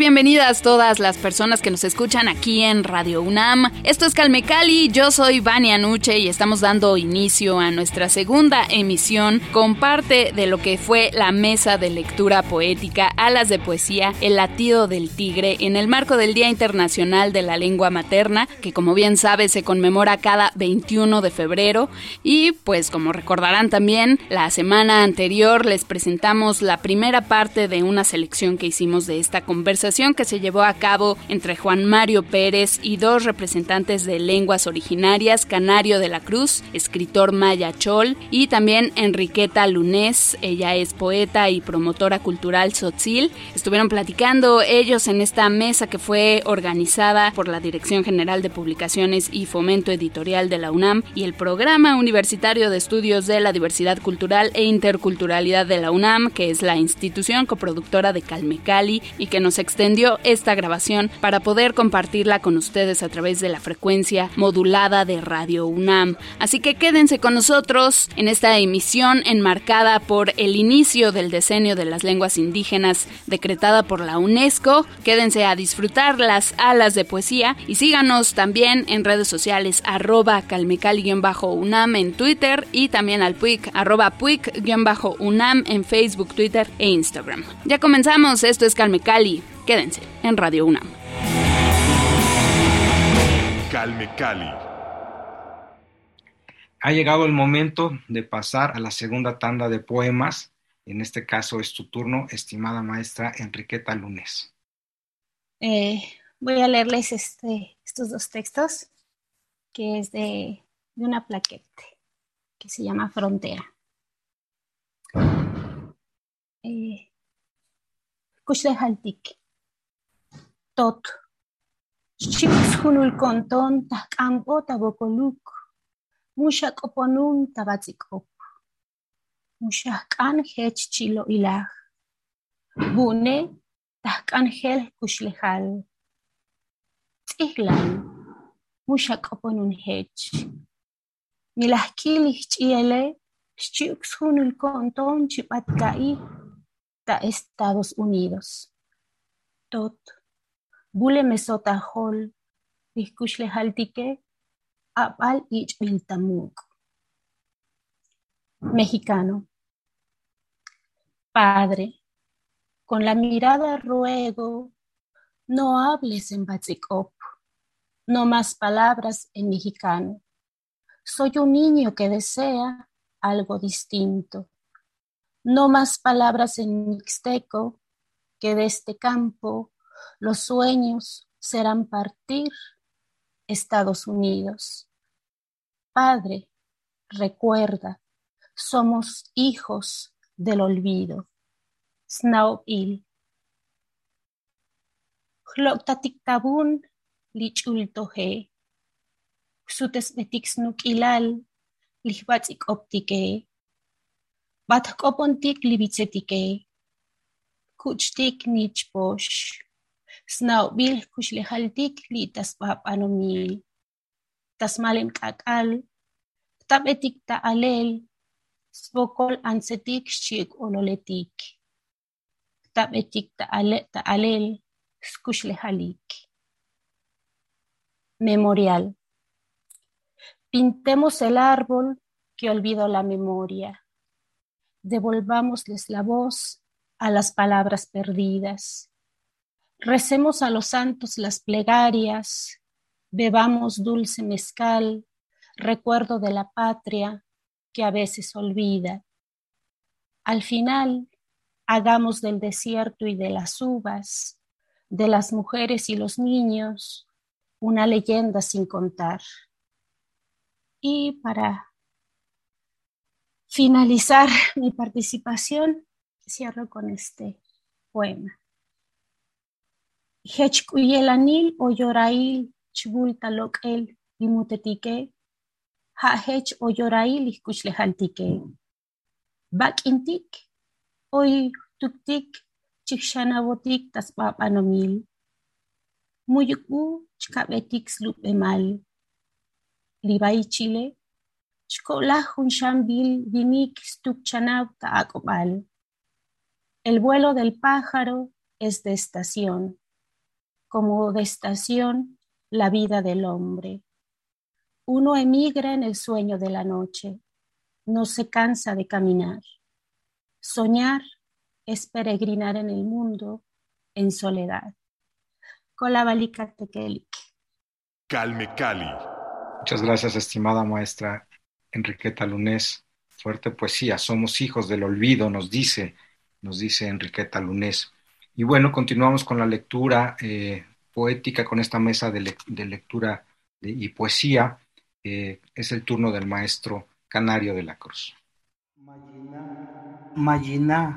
Bienvenidas todas las personas que nos escuchan aquí en Radio UNAM. Esto es Calme Cali, yo soy Vania Nuche y estamos dando inicio a nuestra segunda emisión con parte de lo que fue la mesa de lectura poética Alas de Poesía, El latido del tigre, en el marco del Día Internacional de la Lengua Materna, que como bien sabe se conmemora cada 21 de febrero. Y pues como recordarán también, la semana anterior les presentamos la primera parte de una selección que hicimos de esta conversación conversación que se llevó a cabo entre Juan Mario Pérez y dos representantes de lenguas originarias, Canario de la Cruz, escritor maya chol, y también Enriqueta Lunés, ella es poeta y promotora cultural sotzil. Estuvieron platicando ellos en esta mesa que fue organizada por la Dirección General de Publicaciones y Fomento Editorial de la UNAM y el Programa Universitario de Estudios de la Diversidad Cultural e Interculturalidad de la UNAM, que es la institución coproductora de Calmecali y que nos se extendió esta grabación para poder compartirla con ustedes a través de la frecuencia modulada de Radio UNAM. Así que quédense con nosotros en esta emisión enmarcada por el inicio del decenio de las lenguas indígenas decretada por la UNESCO. Quédense a disfrutar las alas de poesía y síganos también en redes sociales arroba calmecali-unam en Twitter y también al puic arroba puic-unam en Facebook, Twitter e Instagram. Ya comenzamos, esto es Calmecali. Quédense en Radio UNAM. Calme Cali. Ha llegado el momento de pasar a la segunda tanda de poemas. En este caso es tu turno, estimada maestra Enriqueta Lunes. Eh, voy a leerles este, estos dos textos, que es de, una plaquete que se llama Frontera. Eh, tot. Chips hunul konton tahkampo tabokoluk. Musha koponun tabatzikop. Musha kan hech chilo ilah. Bune tahkan hel kushlehal. Tzihlan. Musha koponun hech. Milahkili chiele. Chips hunul konton chipatkai ta Estados Unidos. Tot. Bule mesota hol, le haltique, apal ich biltamuk. Mexicano. Padre, con la mirada ruego, no hables en Batzikop, no más palabras en mexicano. Soy un niño que desea algo distinto. No más palabras en mixteco, que de este campo los sueños serán partir Estados Unidos. Padre, recuerda, somos hijos del olvido. Snow il. Hloktatiktabun lichultohe. Xutes betixnuk ilal lihbatik optike. Batkopontik libitzetike. Kuchtik nichposh. Snaubil kuxlejaltik li taspapanomiy. Tasmalem kakal, tabetik alel, spokol ansetik xik ololetik. Tabetik alel, skuxlejalik. Memorial. Pintemos el árbol que olvidó la memoria. Devolvámosles la voz a las palabras perdidas Recemos a los santos las plegarias, bebamos dulce mezcal, recuerdo de la patria que a veces olvida. Al final, hagamos del desierto y de las uvas de las mujeres y los niños, una leyenda sin contar. Y para finalizar mi participación, cierro con este poema. Hechkuyelanil o yorail chbulta el limutetike, ha hech o yorail iskuchlejaltike. Bak intik, oy tuktik chikshanavotik taspapanomil. Muyuku chkabetik slupemal. Libay Chile, shambil vinik stukchanab taakobal. El vuelo del pájaro es de estación, como de estación la vida del hombre. Uno emigra en el sueño de la noche, no se cansa de caminar. Soñar es peregrinar en el mundo en soledad. Colabalikatekelik. Calme Cali. Muchas gracias, estimada maestra Enriqueta Lunés. Fuerte poesía. Somos hijos del olvido, nos dice, nos dice Enriqueta Lunés. Y bueno, continuamos con la lectura eh, poética, con esta mesa de, lectura y poesía. Eh, es el turno del maestro Canario de la Cruz. Mayina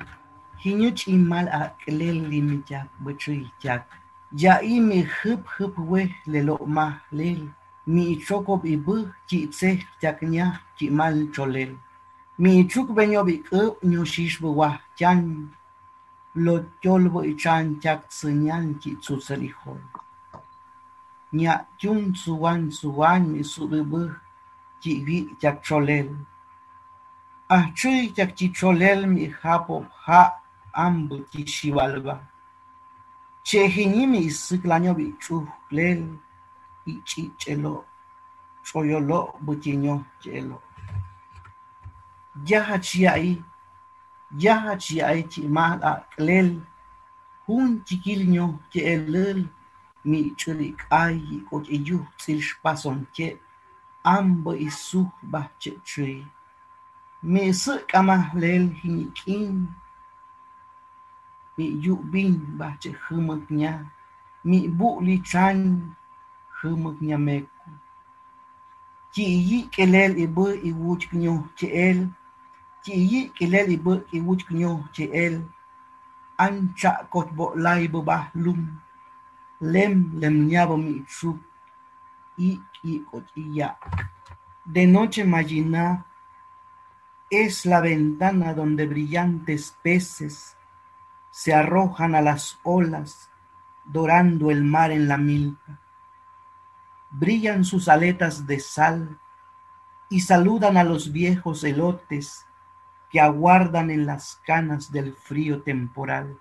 hiñuch imal a klel limijak butri jak ya i mi hup hup we le lo ma lel mi chokop i bu chi tse jak nya chi mal cholel mi chuk benyo bi ke nyu shish bu wa chan lo cholbo ichan chak sinyan chi tsutsarihol. Nya chun suwan suwan mi sudubu chi vi chak cholel. Ah chui chak chi cholel mi hapo ha ambu chi shivalba. Che hini mi isiklanyo bi chuhlel ichi chelo. Choyolo butinyo chelo. Yaha chiai yahaci ayti maɗa qlel ke je'elel mi cüli qayyi qoceyyuh ke. Ambă isuh bahce'cüi mi sı qamahlel hiniqin mi yu'bin bahce hımıtña mi bu'li çan hımıtñameku yi'yi qelel ibı ke ce'el chi yi kelel i bu i wuch knyo che el an cha kot bo lai ba lum lem lem nya mi i i kot de noche magina es la ventana donde brillantes peces se arrojan a las olas, dorando el mar en la milpa. Brillan sus aletas de sal y saludan a los viejos elotes que aguardan en las canas del frío temporal.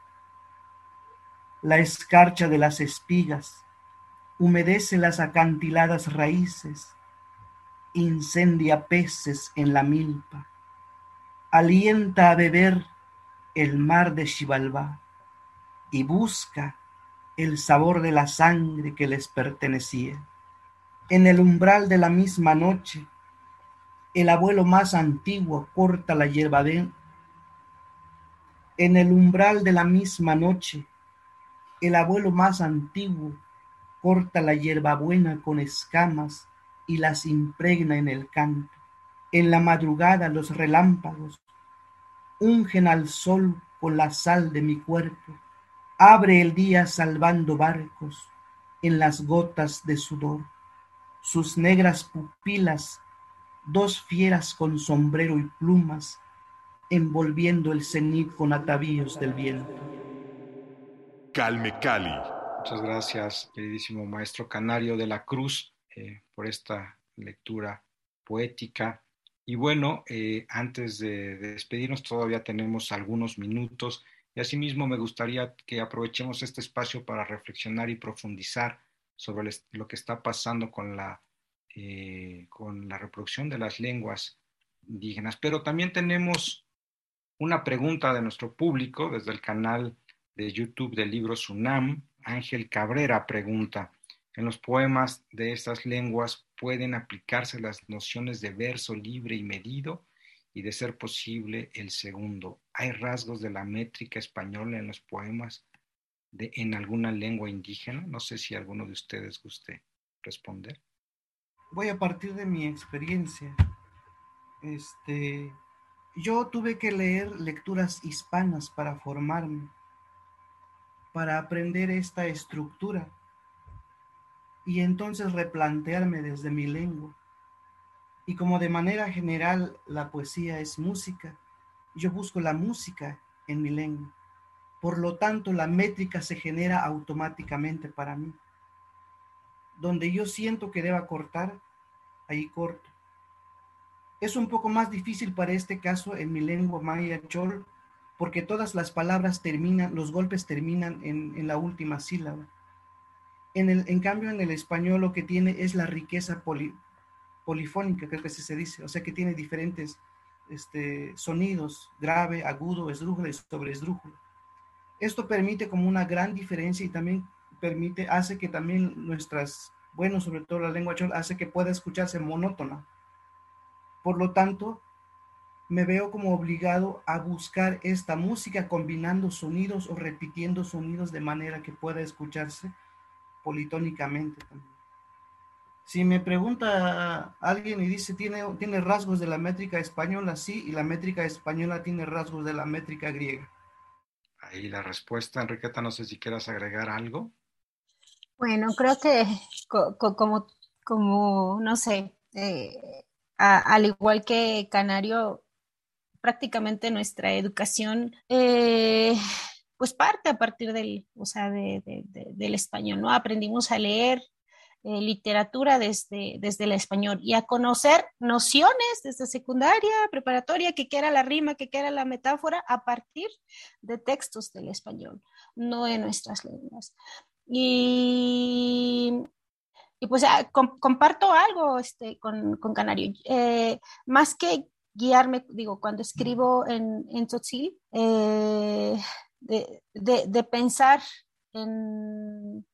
La escarcha de las espigas humedece las acantiladas raíces, incendia peces en la milpa, alienta a beber el mar de Xibalbá y busca el sabor de la sangre que les pertenecía. En el umbral de la misma noche, el abuelo más antiguo corta la hierba de... En el umbral de la misma noche, el abuelo más antiguo corta la hierbabuena con escamas y las impregna en el canto. En la madrugada los relámpagos ungen al sol con la sal de mi cuerpo, abre el día salvando barcos en las gotas de sudor, sus negras pupilas, dos fieras con sombrero y plumas, envolviendo el cenit con atavíos del viento. Calme Cali. Muchas gracias, queridísimo maestro Canario de la Cruz, eh, por esta lectura poética y bueno, eh, antes de, despedirnos, todavía tenemos algunos minutos y asimismo me gustaría que aprovechemos este espacio para reflexionar y profundizar sobre lo que está pasando con la, eh, con la reproducción de las lenguas indígenas. Pero también tenemos una pregunta de nuestro público desde el canal de YouTube del libro Sunam. Ángel Cabrera pregunta, en los poemas de estas lenguas pueden aplicarse las nociones de verso libre y medido y de ser posible el segundo. Hay rasgos de la métrica española en los poemas de, en alguna lengua indígena? No sé si alguno de ustedes guste responder. Voy a partir de mi experiencia. Este, yo tuve que leer lecturas hispanas para formarme, para aprender esta estructura y entonces replantearme desde mi lengua. Y como de manera general la poesía es música, yo busco la música en mi lengua. Por lo tanto, la métrica se genera automáticamente para mí. Donde yo siento que deba cortar, ahí corto. Es un poco más difícil para este caso en mi lengua maya chol, porque todas las palabras terminan, los golpes terminan en, la última sílaba. En, el, en cambio, en el español lo que tiene es la riqueza polifónica, creo que así se dice, o sea que tiene diferentes este, sonidos, grave, agudo, esdrújulo y sobre esdrújulo. Esto permite como una gran diferencia y también permite, hace que también nuestras, bueno, sobre todo la lengua chol, hace que pueda escucharse monótona. Por lo tanto, me veo como obligado a buscar esta música combinando sonidos o repitiendo sonidos de manera que pueda escucharse politónicamente también. Si me pregunta alguien y dice, ¿tiene, ¿tiene rasgos de la métrica española? Sí, y la métrica española tiene rasgos de la métrica griega. Ahí la respuesta, Enriqueta, no sé si quieras agregar algo. Bueno, creo que como, como, no sé, eh, al igual que Canario, prácticamente nuestra educación eh, pues parte a partir del, o sea, del español, ¿no? Aprendimos a leer eh, literatura desde, desde el español y a conocer nociones desde secundaria, preparatoria, que era la rima, que era la metáfora, a partir de textos del español, no en nuestras lenguas. Y, y pues ah, comparto algo este, con, con Canario. Eh, más que guiarme, digo, cuando escribo en, en Tzotzil, eh, de, de, pensar en,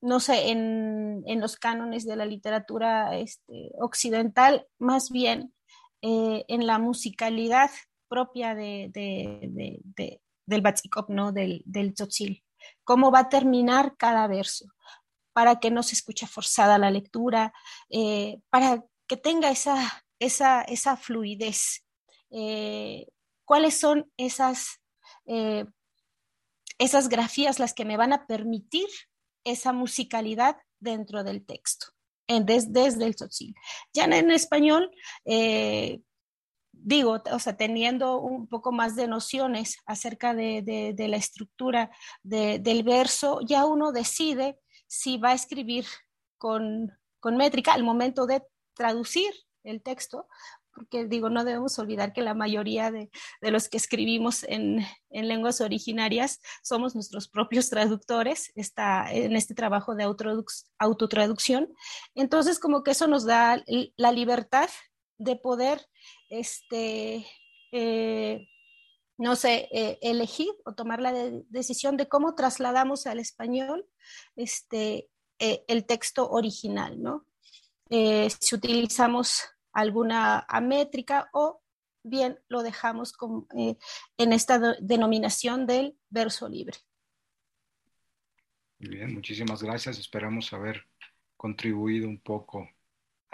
no sé, en, en, los cánones de la literatura este, occidental, más bien eh, en la musicalidad propia de, de, de, del Batsikop, ¿no? Del, del tzotzil. Cómo va a terminar cada verso, para que no se escuche forzada la lectura, eh, para que tenga esa, esa, esa fluidez. Eh, cuáles son esas, eh, esas grafías las que me van a permitir esa musicalidad dentro del texto, en, desde el tzotzil. Ya en, español, digo, o sea, teniendo un poco más de nociones acerca de, la estructura del verso, ya uno decide si va a escribir con, con métrica al momento de traducir el texto porque digo, no debemos olvidar que la mayoría de, los que escribimos en, lenguas originarias somos nuestros propios traductores está en este trabajo de autotraducción. Entonces, como que eso nos da la libertad de poder, este, eh, no sé, eh, elegir o tomar la decisión de cómo trasladamos al español este, eh, el texto original, ¿no? si utilizamos alguna métrica o bien lo dejamos eh, en esta denominación del verso libre. Muy bien, muchísimas gracias. Esperamos haber contribuido un poco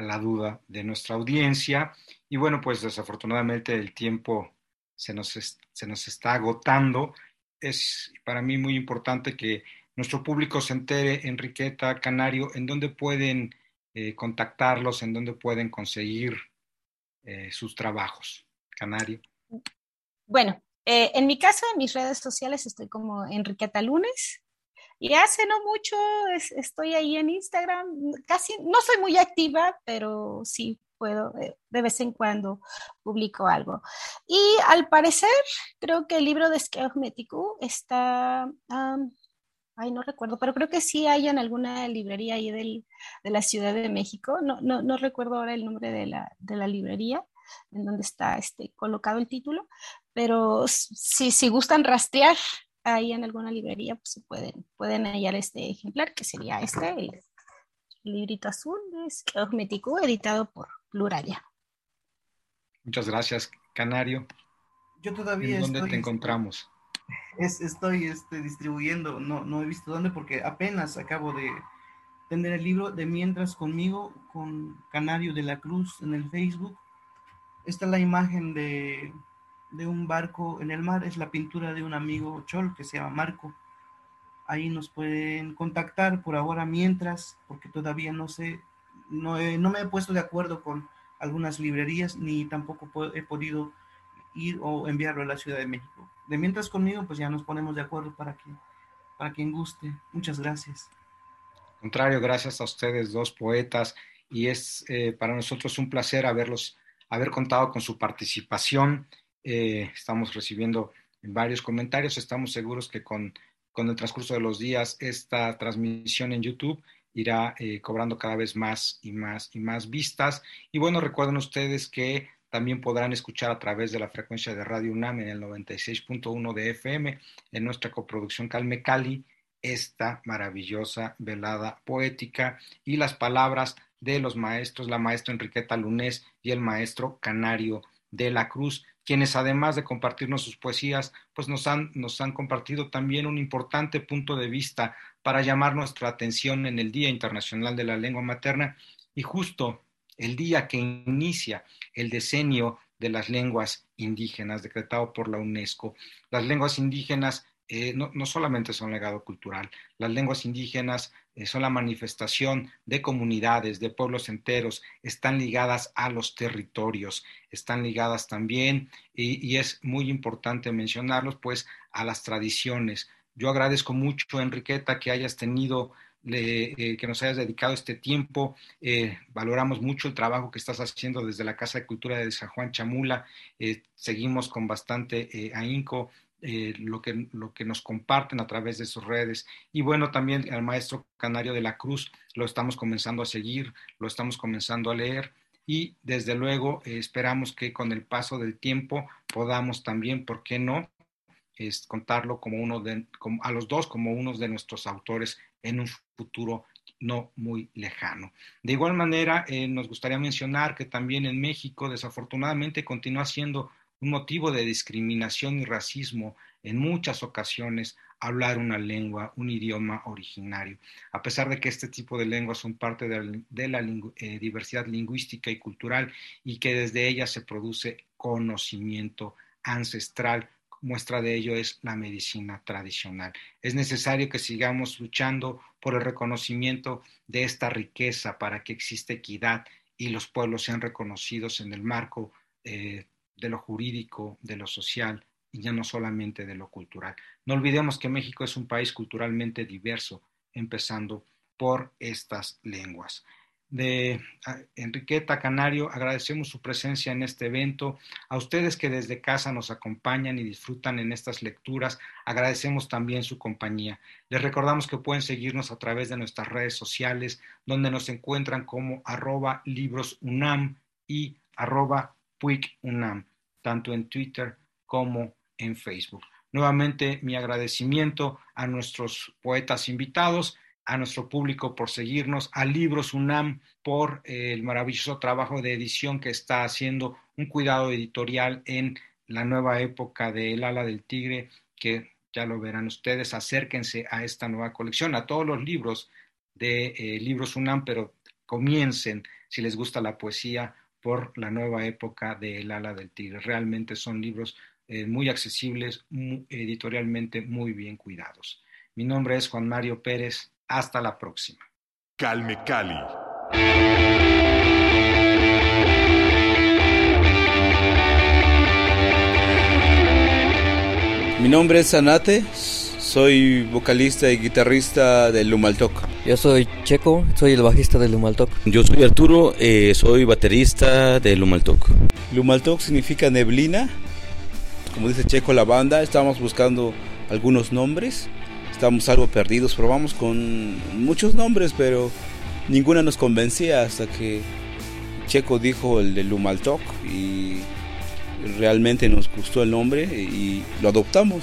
a la duda de nuestra audiencia. Y bueno, pues desafortunadamente el tiempo se nos, se nos está agotando. Es para mí muy importante que nuestro público se entere, Enriqueta, Canario, en dónde pueden eh, contactarlos, en dónde pueden conseguir eh, sus trabajos. Canario. Bueno, eh, en mi caso, en mis redes sociales estoy como Enriqueta Lunes. Y hace no mucho estoy ahí en Instagram. Casi, no soy muy activa, pero sí puedo, de vez en cuando publico algo. Y al parecer, creo que el libro de Skeuchmetiku está ay, no recuerdo, pero creo que sí hay en alguna librería ahí del, de la Ciudad de México. No, no, no recuerdo ahora el nombre de la, de la, librería en donde está este, colocado el título, pero si, si gustan rastrear ahí en alguna librería, pues pueden, pueden hallar este ejemplar, que sería este, el, librito azul de Mético, editado por Pluralia. Muchas gracias, Canario. Yo todavía ¿En dónde te encontramos? es, estoy este, distribuyendo, no, no he visto dónde porque apenas acabo de tener el libro de Mientras conmigo con Canario de la Cruz en el Facebook. Esta es la imagen de, de un barco en el mar, es la pintura de un amigo chol que se llama Marco. Ahí nos pueden contactar por ahora mientras, porque todavía no sé, no, no me he puesto de acuerdo con algunas librerías ni tampoco he podido ir o enviarlo a la Ciudad de México. De mientras conmigo, pues ya nos ponemos de acuerdo para que para quien guste. Muchas gracias contrario, gracias a ustedes, dos poetas, y es eh, para nosotros un placer haberlos, haber contado con su participación. Eh, estamos recibiendo varios comentarios, estamos seguros que con, con, el transcurso de los días esta transmisión en YouTube irá eh, cobrando cada vez más y más y más vistas. Y bueno, recuerden ustedes que también podrán escuchar a través de la frecuencia de Radio UNAM en el 96.1 de FM en nuestra coproducción Calme Cali esta maravillosa velada poética y las palabras de los maestros, la maestra Enriqueta Lunés y el maestro Canario de la Cruz, quienes además de compartirnos sus poesías, pues nos han, nos han compartido también un importante punto de vista para llamar nuestra atención en el Día Internacional de la Lengua Materna y justo el día que inicia el decenio de las lenguas indígenas decretado por la UNESCO. Las lenguas indígenas eh, no, solamente son legado cultural, las lenguas indígenas eh, son la manifestación de comunidades, de pueblos enteros, están ligadas a los territorios, están ligadas también, y, es muy importante mencionarlos, pues, a las tradiciones. Yo agradezco mucho, Enriqueta, que hayas tenido eh, que nos hayas dedicado este tiempo. valoramos mucho el trabajo que estás haciendo desde la Casa de Cultura de San Juan Chamula. seguimos con bastante ahínco eh, lo, que, lo que nos comparten a través de sus redes. Y bueno, también al maestro Canario de la Cruz lo estamos comenzando a seguir, lo estamos comenzando a leer y desde luego eh, esperamos que con el paso del tiempo podamos también, ¿por qué no? Es contarlo como uno de, como, a los dos como unos de nuestros autores en un futuro no muy lejano. De igual manera, eh, nos gustaría mencionar que también en México, desafortunadamente, continúa siendo un motivo de discriminación y racismo en muchas ocasiones hablar una lengua, un idioma originario, a pesar de que este tipo de lenguas son parte de la, eh, diversidad lingüística y cultural y que desde ellas se produce conocimiento ancestral. Muestra de ello es la medicina tradicional. Es necesario que sigamos luchando por el reconocimiento de esta riqueza para que exista equidad y los pueblos sean reconocidos en el marco eh, de lo jurídico, de lo social y ya no solamente de lo cultural. No olvidemos que México es un país culturalmente diverso, empezando por estas lenguas. De Enriqueta Canario, agradecemos su presencia en este evento. A ustedes que desde casa nos acompañan y disfrutan en estas lecturas, agradecemos también su compañía. Les recordamos que pueden seguirnos a través de nuestras redes sociales, donde nos encuentran como arroba librosunam y arroba puicunam tanto en Twitter como en Facebook. Nuevamente mi agradecimiento a nuestros poetas invitados, a nuestro público por seguirnos, a Libros UNAM por eh, el maravilloso trabajo de edición que está haciendo, un cuidado editorial en la nueva época de El ala del tigre, que ya lo verán ustedes, acérquense a esta nueva colección, a todos los libros de eh, Libros UNAM, pero comiencen, si les gusta la poesía, por la nueva época de El ala del tigre. Realmente son libros eh, muy accesibles, editorialmente muy bien cuidados. Mi nombre es Juan Mario Pérez. Hasta la próxima. Calme Cali. Mi nombre es Anate, soy vocalista y guitarrista de Lumaltok. Yo soy Checo, soy el bajista de Lumaltok. Yo soy Arturo, eh, soy baterista de Lumaltok. Lumaltok significa neblina. Como dice Checo la banda, estamos buscando algunos nombres. Estamos algo perdidos, probamos con muchos nombres, pero ninguna nos convencía hasta que Checo dijo el de Lumaltok y realmente nos gustó el nombre y lo adoptamos.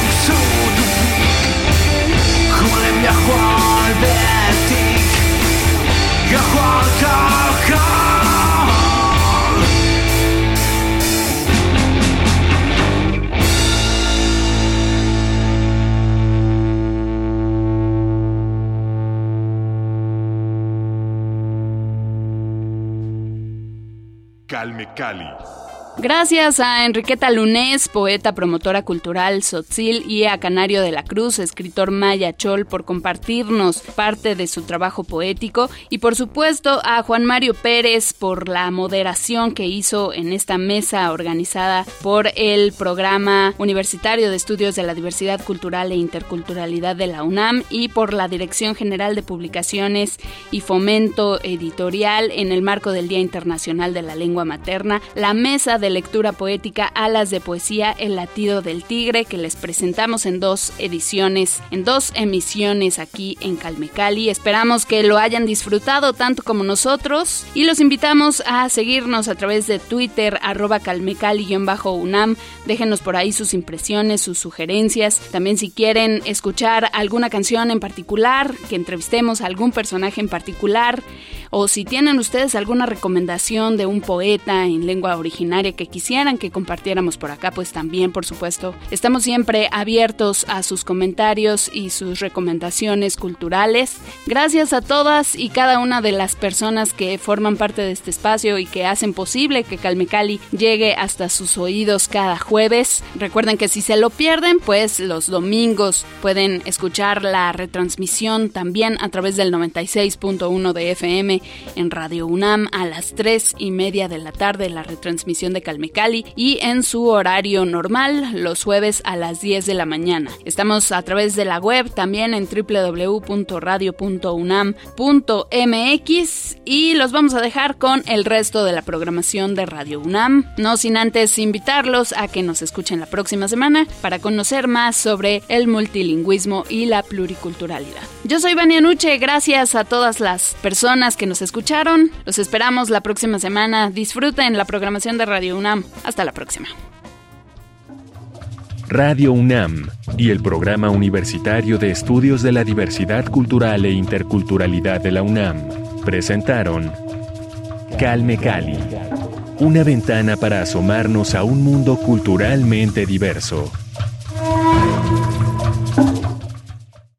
Calme Cali. Gracias a Enriqueta Lunés, poeta, promotora cultural, Sotzil, y a Canario de la Cruz, escritor maya chol, por compartirnos parte de su trabajo poético, y por supuesto a Juan Mario Pérez por la moderación que hizo en esta mesa organizada por el Programa Universitario de Estudios de la Diversidad Cultural e Interculturalidad de la UNAM y por la Dirección General de Publicaciones y Fomento Editorial en el marco del Día Internacional de la Lengua Materna, la mesa de lectura poética Alas de Poesía El Latido del Tigre que les presentamos en dos ediciones, en dos emisiones aquí en Calmecali. Esperamos que lo hayan disfrutado tanto como nosotros y los invitamos a seguirnos a través de Twitter arroba calmecali-unam. Déjenos por ahí sus impresiones, sus sugerencias. También si quieren escuchar alguna canción en particular, que entrevistemos a algún personaje en particular o si tienen ustedes alguna recomendación de un poeta en lengua originaria que quisieran que compartiéramos por acá, pues también, por supuesto, estamos siempre abiertos a sus comentarios y sus recomendaciones culturales. Gracias a todas y cada una de las personas que forman parte de este espacio y que hacen posible que Calmecali llegue hasta sus oídos cada jueves. Recuerden que si se lo pierden, pues los domingos pueden escuchar la retransmisión también a través del 96.1 de FM en Radio UNAM a las 3 y media de la tarde, la retransmisión de Calmecali, y en su horario normal, los jueves a las 10 de la mañana. Estamos a través de la web también en www.radio.unam.mx y los vamos a dejar con el resto de la programación de Radio UNAM, no sin antes invitarlos a que nos escuchen la próxima semana para conocer más sobre el multilingüismo y la pluriculturalidad. Yo soy Vania Nuche, gracias a todas las personas que nos escucharon. Los esperamos la próxima semana. Disfruten la programación de Radio UNAM. Hasta la próxima. Radio UNAM y el Programa Universitario de Estudios de la Diversidad Cultural e Interculturalidad de la UNAM presentaron Calme Cali, una ventana para asomarnos a un mundo culturalmente diverso.